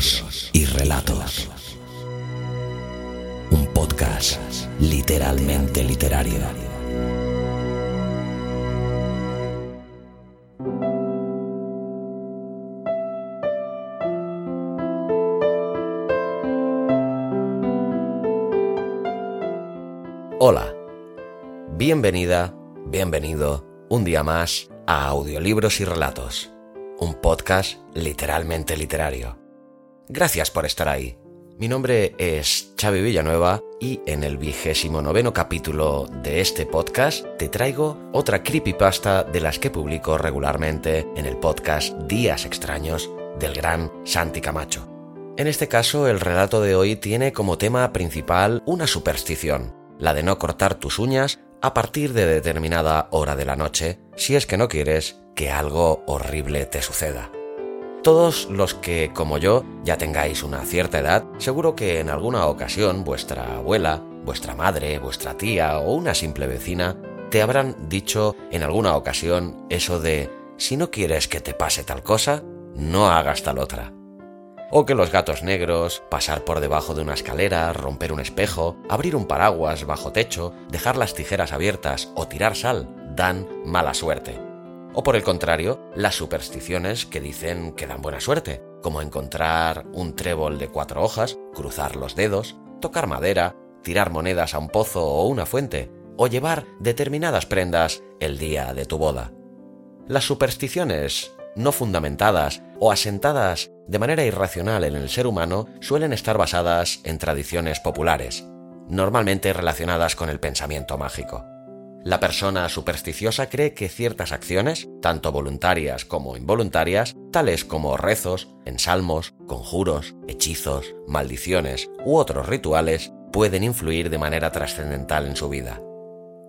Audiolibros y relatos. Un podcast literalmente literario. Hola, bienvenida, bienvenido un día más a Audiolibros y Relatos, un podcast literalmente literario. Gracias por estar ahí. Mi nombre es Xavi Villanueva y en el vigésimo noveno capítulo de este podcast te traigo otra creepypasta de las que publico regularmente en el podcast Días Extraños del gran Santi Camacho. En este caso, el relato de hoy tiene como tema principal una superstición, la de no cortar tus uñas a partir de determinada hora de la noche, si es que no quieres que algo horrible te suceda. Todos los que, como yo, ya tengáis una cierta edad, seguro que en alguna ocasión vuestra abuela, vuestra madre, vuestra tía o una simple vecina te habrán dicho en alguna ocasión eso de si no quieres que te pase tal cosa, no hagas tal otra o que los gatos negros, pasar por debajo de una escalera, romper un espejo, abrir un paraguas bajo techo, dejar las tijeras abiertas o tirar sal dan mala suerte. O por el contrario, las supersticiones que dicen que dan buena suerte, como encontrar un trébol de cuatro hojas, cruzar los dedos, tocar madera, tirar monedas a un pozo o una fuente, o llevar determinadas prendas el día de tu boda. Las supersticiones no fundamentadas o asentadas de manera irracional en el ser humano suelen estar basadas en tradiciones populares, normalmente relacionadas con el pensamiento mágico. La persona supersticiosa cree que ciertas acciones, tanto voluntarias como involuntarias, tales como rezos, ensalmos, conjuros, hechizos, maldiciones u otros rituales, pueden influir de manera trascendental en su vida.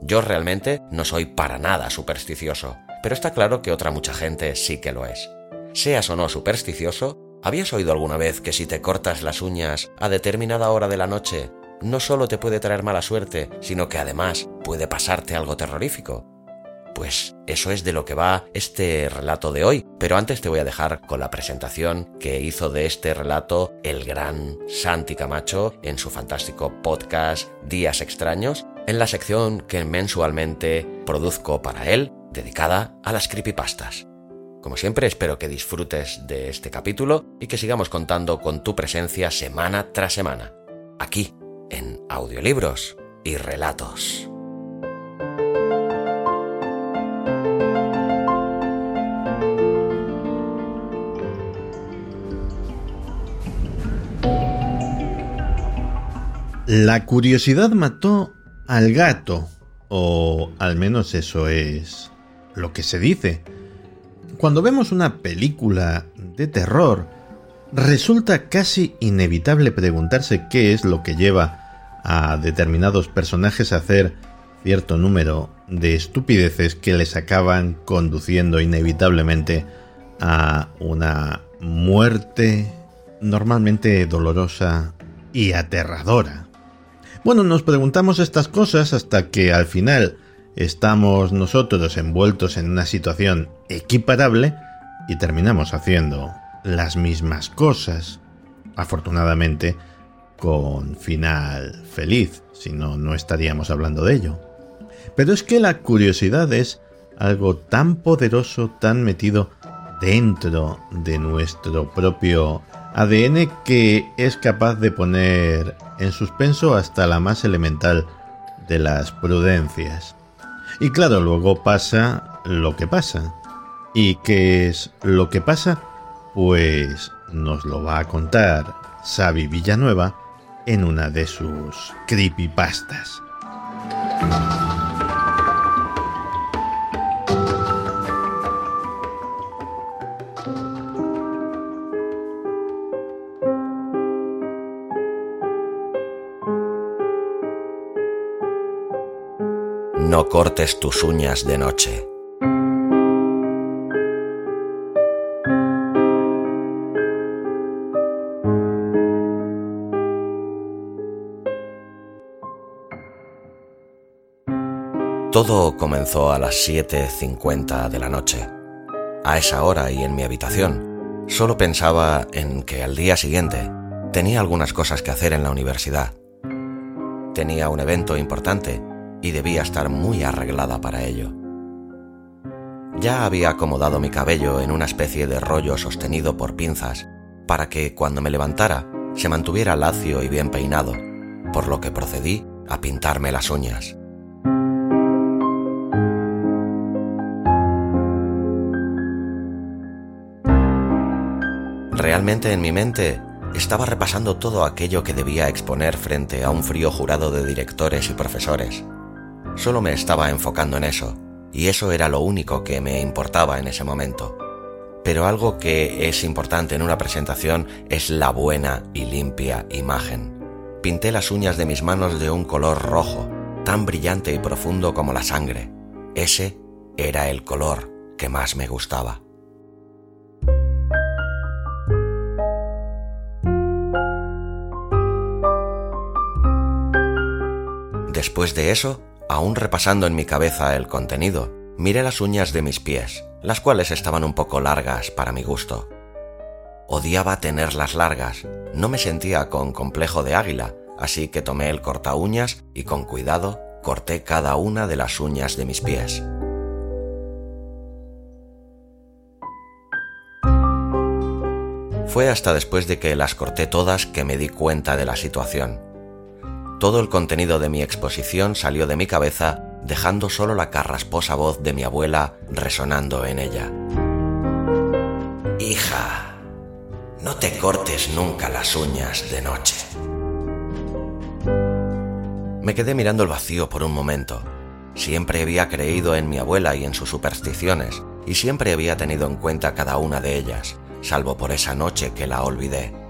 Yo realmente no soy para nada supersticioso, pero está claro que otra mucha gente sí que lo es. Seas o no supersticioso, ¿habías oído alguna vez que si te cortas las uñas a determinada hora de la noche, no solo te puede traer mala suerte, sino que además puede pasarte algo terrorífico? Pues eso es de lo que va este relato de hoy, pero antes te voy a dejar con la presentación que hizo de este relato el gran Santi Camacho en su fantástico podcast Días Extraños, en la sección que mensualmente produzco para él dedicada a las creepypastas. Como siempre, espero que disfrutes de este capítulo y que sigamos contando con tu presencia semana tras semana, aquí, en audiolibros y relatos. La curiosidad mató al gato, o al menos eso es lo que se dice. Cuando vemos una película de terror, resulta casi inevitable preguntarse qué es lo que lleva a determinados personajes a hacer cierto número de estupideces que les acaban conduciendo inevitablemente a una muerte normalmente dolorosa y aterradora. Bueno, nos preguntamos estas cosas hasta que al final estamos nosotros envueltos en una situación equiparable y terminamos haciendo las mismas cosas. Afortunadamente, con final feliz, si no, no estaríamos hablando de ello. Pero es que la curiosidad es algo tan poderoso, tan metido dentro de nuestro propio ADN que es capaz de poner en suspenso hasta la más elemental de las prudencias. Y claro, luego pasa lo que pasa. ¿Y qué es lo que pasa? Pues nos lo va a contar Xavi Villanueva en una de sus creepypastas. No cortes tus uñas de noche. Todo comenzó a las 7.50 de la noche. A esa hora y en mi habitación, solo pensaba en que al día siguiente tenía algunas cosas que hacer en la universidad. Tenía un evento importante y debía estar muy arreglada para ello. Ya había acomodado mi cabello en una especie de rollo sostenido por pinzas para que cuando me levantara se mantuviera lacio y bien peinado, por lo que procedí a pintarme las uñas. Realmente en mi mente estaba repasando todo aquello que debía exponer frente a un frío jurado de directores y profesores. Solo me estaba enfocando en eso, y eso era lo único que me importaba en ese momento. Pero algo que es importante en una presentación es la buena y limpia imagen. Pinté las uñas de mis manos de un color rojo, tan brillante y profundo como la sangre. Ese era el color que más me gustaba. Después de eso, aún repasando en mi cabeza el contenido, miré las uñas de mis pies, las cuales estaban un poco largas para mi gusto. Odiaba tenerlas largas, no me sentía con complejo de águila, así que tomé el corta uñas y con cuidado corté cada una de las uñas de mis pies. Fue hasta después de que las corté todas que me di cuenta de la situación. Todo el contenido de mi exposición salió de mi cabeza, dejando solo la carrasposa voz de mi abuela resonando en ella. Hija, no te cortes nunca las uñas de noche. Me quedé mirando el vacío por un momento. Siempre había creído en mi abuela y en sus supersticiones, y siempre había tenido en cuenta cada una de ellas, salvo por esa noche que la olvidé.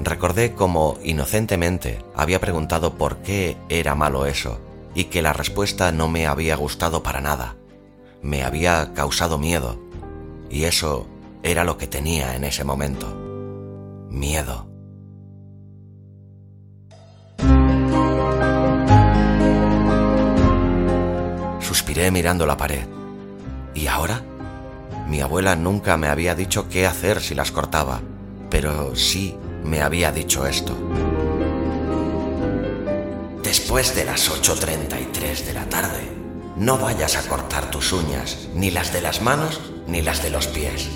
Recordé cómo inocentemente había preguntado por qué era malo eso y que la respuesta no me había gustado para nada. Me había causado miedo y eso era lo que tenía en ese momento. Miedo. Suspiré mirando la pared. ¿Y ahora? Mi abuela nunca me había dicho qué hacer si las cortaba, pero sí me había dicho esto. Después de las 8.33 de la tarde, no vayas a cortar tus uñas, ni las de las manos ni las de los pies,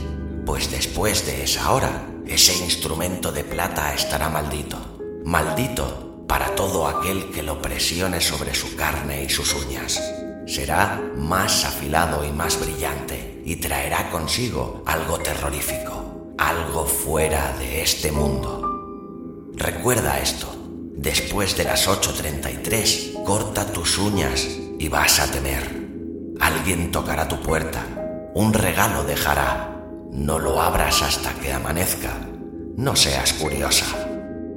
pues después de esa hora, ese instrumento de plata estará maldito, maldito para todo aquel que lo presione sobre su carne y sus uñas. Será más afilado y más brillante y traerá consigo algo terrorífico algo fuera de este mundo. Recuerda esto, después de las 8.33, corta tus uñas y vas a temer. Alguien tocará tu puerta, un regalo dejará. No lo abras hasta que amanezca. No seas curiosa.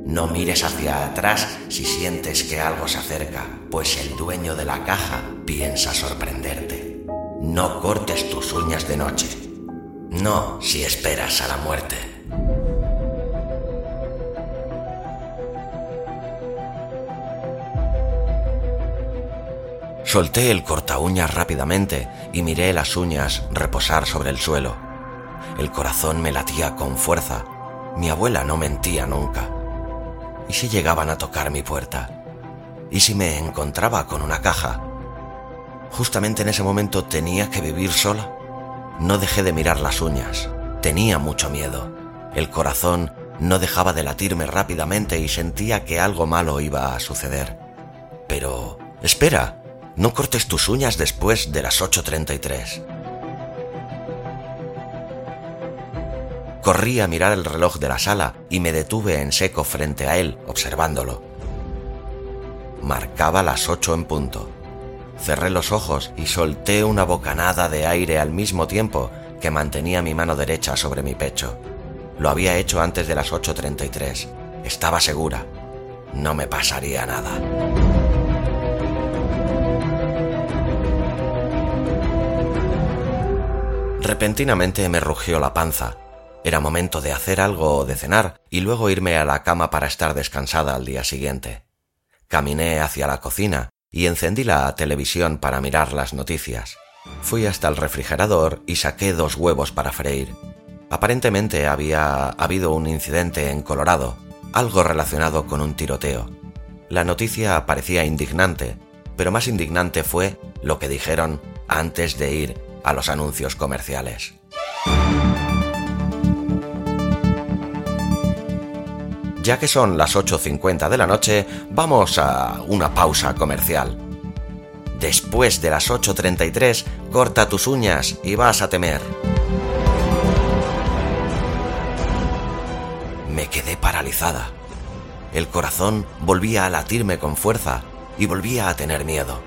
No mires hacia atrás si sientes que algo se acerca, pues el dueño de la caja piensa sorprenderte. No cortes tus uñas de noche no si esperas a la muerte. Solté el corta uñas rápidamente y miré las uñas reposar sobre el suelo. El corazón me latía con fuerza. Mi abuela no mentía nunca. ¿Y si llegaban a tocar mi puerta? ¿Y si me encontraba con una caja? Justamente en ese momento tenía que vivir sola. No dejé de mirar las uñas. Tenía mucho miedo. El corazón no dejaba de latirme rápidamente y sentía que algo malo iba a suceder. Pero... Espera, no cortes tus uñas después de las 8.33. Corrí a mirar el reloj de la sala y me detuve en seco frente a él, observándolo. Marcaba las ocho en punto. Cerré los ojos y solté una bocanada de aire al mismo tiempo que mantenía mi mano derecha sobre mi pecho. Lo había hecho antes de las 8.33. Estaba segura. No me pasaría nada. Repentinamente me rugió la panza. Era momento de hacer algo o de cenar y luego irme a la cama para estar descansada al día siguiente. Caminé hacia la cocina y encendí la televisión para mirar las noticias. Fui hasta el refrigerador y saqué dos huevos para freír. Aparentemente había habido un incidente en Colorado, algo relacionado con un tiroteo. La noticia parecía indignante, pero más indignante fue lo que dijeron antes de ir a los anuncios comerciales. Ya que son las 8.50 de la noche, vamos a una pausa comercial. Después de las 8.33, corta tus uñas y vas a temer. Me quedé paralizada. El corazón volvía a latirme con fuerza y volvía a tener miedo.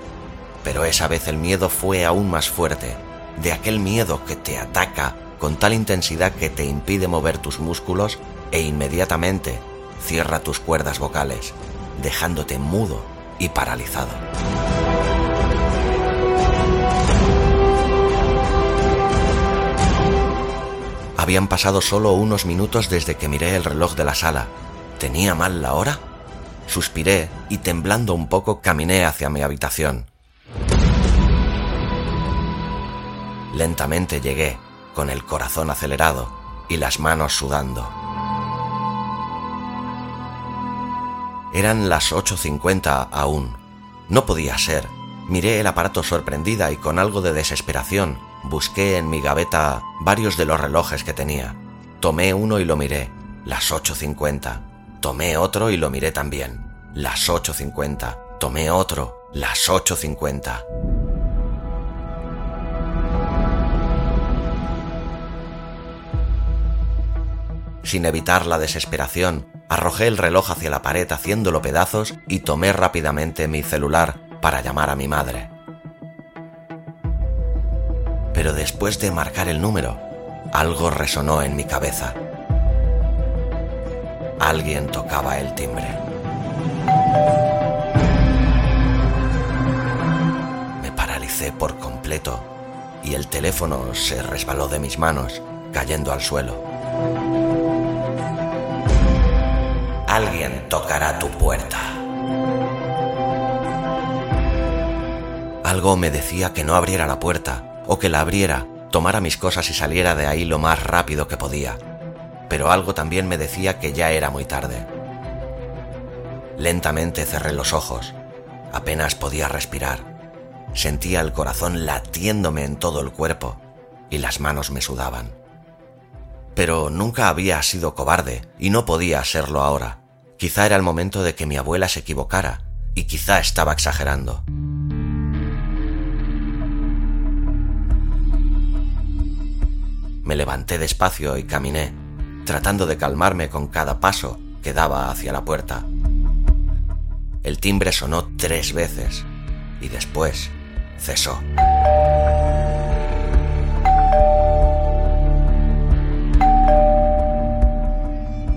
Pero esa vez el miedo fue aún más fuerte de aquel miedo que te ataca con tal intensidad que te impide mover tus músculos e inmediatamente cierra tus cuerdas vocales, dejándote mudo y paralizado. Habían pasado solo unos minutos desde que miré el reloj de la sala. ¿Tenía mal la hora? Suspiré y temblando un poco caminé hacia mi habitación. Lentamente llegué, con el corazón acelerado y las manos sudando. Eran las 8.50 aún. No podía ser. Miré el aparato sorprendida y con algo de desesperación busqué en mi gaveta varios de los relojes que tenía. Tomé uno y lo miré. Las 8.50. Tomé otro y lo miré también. Las 8.50. Tomé otro. Las 8.50. Sin evitar la desesperación, arrojé el reloj hacia la pared haciéndolo pedazos y tomé rápidamente mi celular para llamar a mi madre. Pero después de marcar el número, algo resonó en mi cabeza. Alguien tocaba el timbre. Me paralicé por completo y el teléfono se resbaló de mis manos, cayendo al suelo. Alguien tocará tu puerta. Algo me decía que no abriera la puerta, o que la abriera, tomara mis cosas y saliera de ahí lo más rápido que podía. Pero algo también me decía que ya era muy tarde. Lentamente cerré los ojos. Apenas podía respirar. Sentía el corazón latiéndome en todo el cuerpo y las manos me sudaban. Pero nunca había sido cobarde y no podía serlo ahora. Quizá era el momento de que mi abuela se equivocara, y quizá estaba exagerando. Me levanté despacio y caminé, tratando de calmarme con cada paso que daba hacia la puerta. El timbre sonó tres veces y después cesó.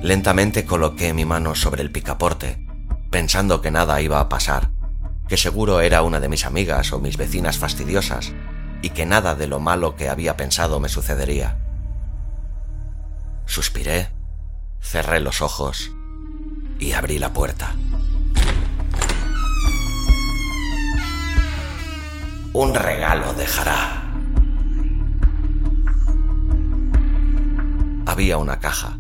Lentamente coloqué mi mano sobre el picaporte, pensando que nada iba a pasar, que seguro era una de mis amigas o mis vecinas fastidiosas, y que nada de lo malo que había pensado me sucedería. Suspiré, cerré los ojos y abrí la puerta. Un regalo dejará. Había una caja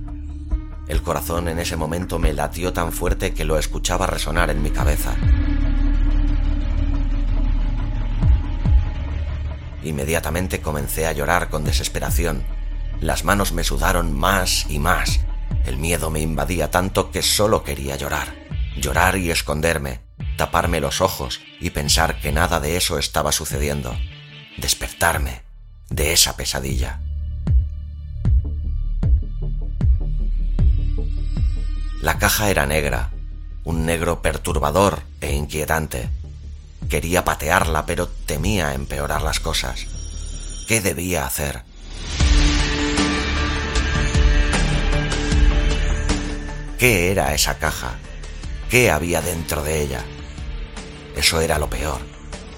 el corazón en ese momento me latió tan fuerte que lo escuchaba resonar en mi cabeza. Inmediatamente comencé a llorar con desesperación. Las manos me sudaron más y más. El miedo me invadía tanto que solo quería llorar. Llorar y esconderme, taparme los ojos y pensar que nada de eso estaba sucediendo. Despertarme de esa pesadilla. La caja era negra, un negro perturbador e inquietante. Quería patearla, pero temía empeorar las cosas. ¿Qué debía hacer? ¿Qué era esa caja? ¿Qué había dentro de ella? Eso era lo peor,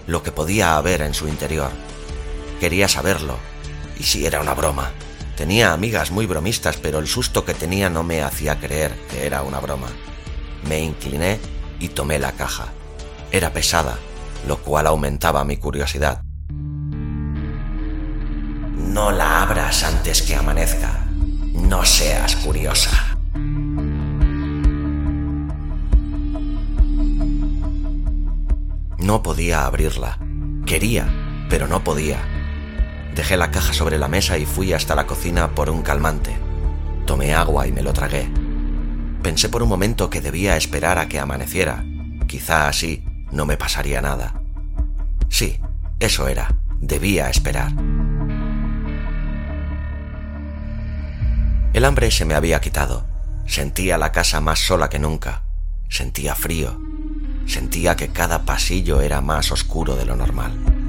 lo que podía haber en su interior. Quería saberlo, y si era una broma. Tenía amigas muy bromistas, pero el susto que tenía no me hacía creer que era una broma. Me incliné y tomé la caja. Era pesada, lo cual aumentaba mi curiosidad. No la abras antes que amanezca. No seas curiosa. No podía abrirla. Quería, pero no podía. Dejé la caja sobre la mesa y fui hasta la cocina por un calmante. Tomé agua y me lo tragué. Pensé por un momento que debía esperar a que amaneciera. Quizá así no me pasaría nada. Sí, eso era. Debía esperar. El hambre se me había quitado. Sentía la casa más sola que nunca. Sentía frío. Sentía que cada pasillo era más oscuro de lo normal.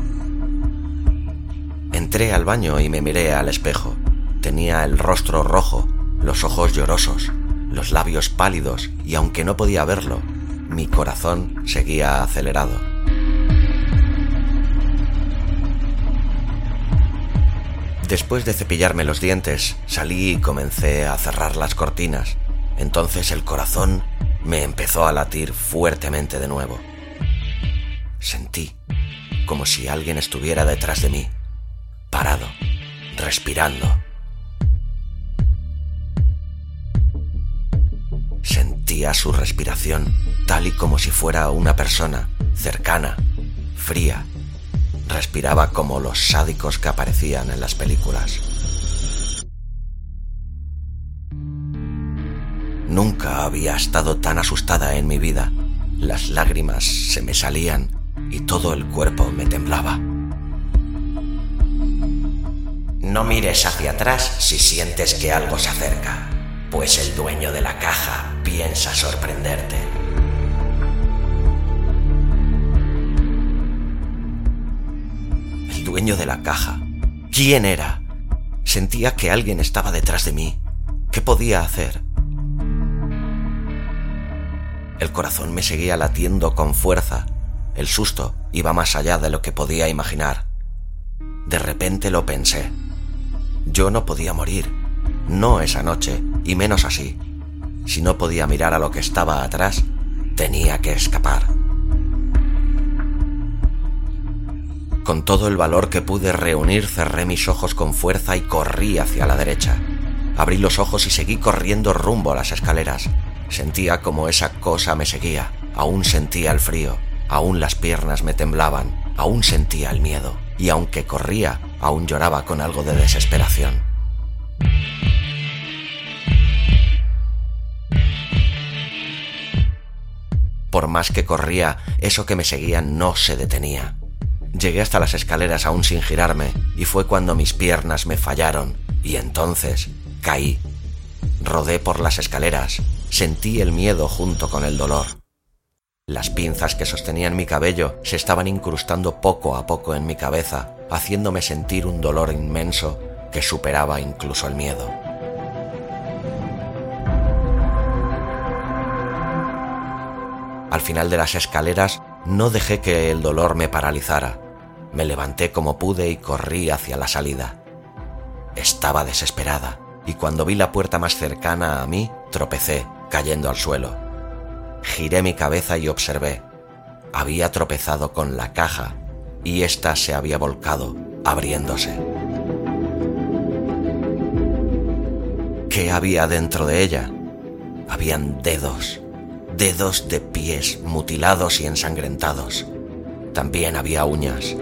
Entré al baño y me miré al espejo. Tenía el rostro rojo, los ojos llorosos, los labios pálidos y aunque no podía verlo, mi corazón seguía acelerado. Después de cepillarme los dientes, salí y comencé a cerrar las cortinas. Entonces el corazón me empezó a latir fuertemente de nuevo. Sentí como si alguien estuviera detrás de mí, parado, respirando. Sentía su respiración tal y como si fuera una persona cercana, fría. Respiraba como los sádicos que aparecían en las películas. Nunca había estado tan asustada en mi vida. Las lágrimas se me salían y todo el cuerpo me temblaba. No mires hacia atrás si sientes que algo se acerca, pues el dueño de la caja piensa sorprenderte. El dueño de la caja. ¿Quién era? Sentía que alguien estaba detrás de mí. ¿Qué podía hacer? El corazón me seguía latiendo con fuerza. El susto iba más allá de lo que podía imaginar. De repente lo pensé. Yo no podía morir. No esa noche, y menos así. Si no podía mirar a lo que estaba atrás, tenía que escapar. Con todo el valor que pude reunir, cerré mis ojos con fuerza y corrí hacia la derecha. Abrí los ojos y seguí corriendo rumbo a las escaleras. Sentía como esa cosa me seguía. Aún sentía el frío. Aún las piernas me temblaban. Aún sentía el miedo. Y aunque corría, aún lloraba con algo de desesperación. Por más que corría, eso que me seguía no se detenía. Llegué hasta las escaleras aún sin girarme, y fue cuando mis piernas me fallaron, y entonces caí. Rodé por las escaleras, sentí el miedo junto con el dolor. Las pinzas que sostenían mi cabello se estaban incrustando poco a poco en mi cabeza, haciéndome sentir un dolor inmenso que superaba incluso el miedo. Al final de las escaleras no dejé que el dolor me paralizara. Me levanté como pude y corrí hacia la salida. Estaba desesperada, y cuando vi la puerta más cercana a mí, tropecé, cayendo al suelo. Giré mi cabeza y observé. Había tropezado con la caja y ésta se había volcado, abriéndose. ¿Qué había dentro de ella? Habían dedos, dedos de pies mutilados y ensangrentados. También había uñas.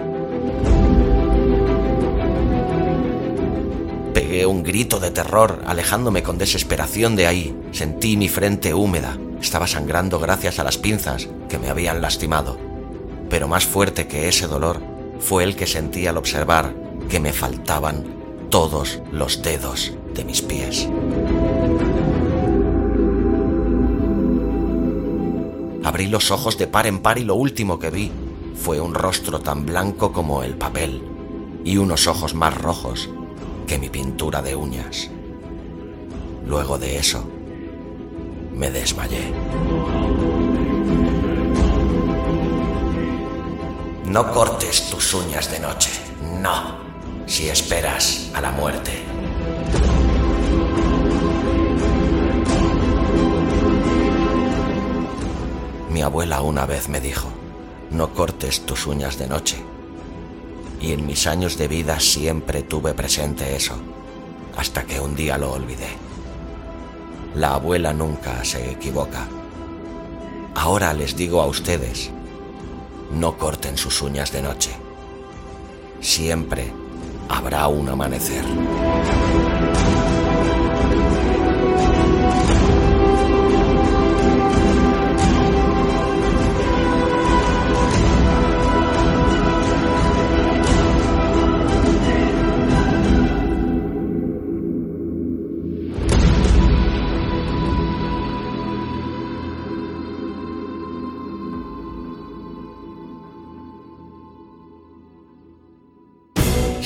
Pegué un grito de terror, alejándome con desesperación de ahí. Sentí mi frente húmeda. Estaba sangrando gracias a las pinzas que me habían lastimado. Pero más fuerte que ese dolor fue el que sentí al observar que me faltaban todos los dedos de mis pies. Abrí los ojos de par en par y lo último que vi fue un rostro tan blanco como el papel y unos ojos más rojos que mi pintura de uñas. Luego de eso, me desmayé. No cortes tus uñas de noche, no, si esperas a la muerte. Mi abuela una vez me dijo, no cortes tus uñas de noche. Y en mis años de vida siempre tuve presente eso, hasta que un día lo olvidé. La abuela nunca se equivoca. Ahora les digo a ustedes, no corten sus uñas de noche. Siempre habrá un amanecer.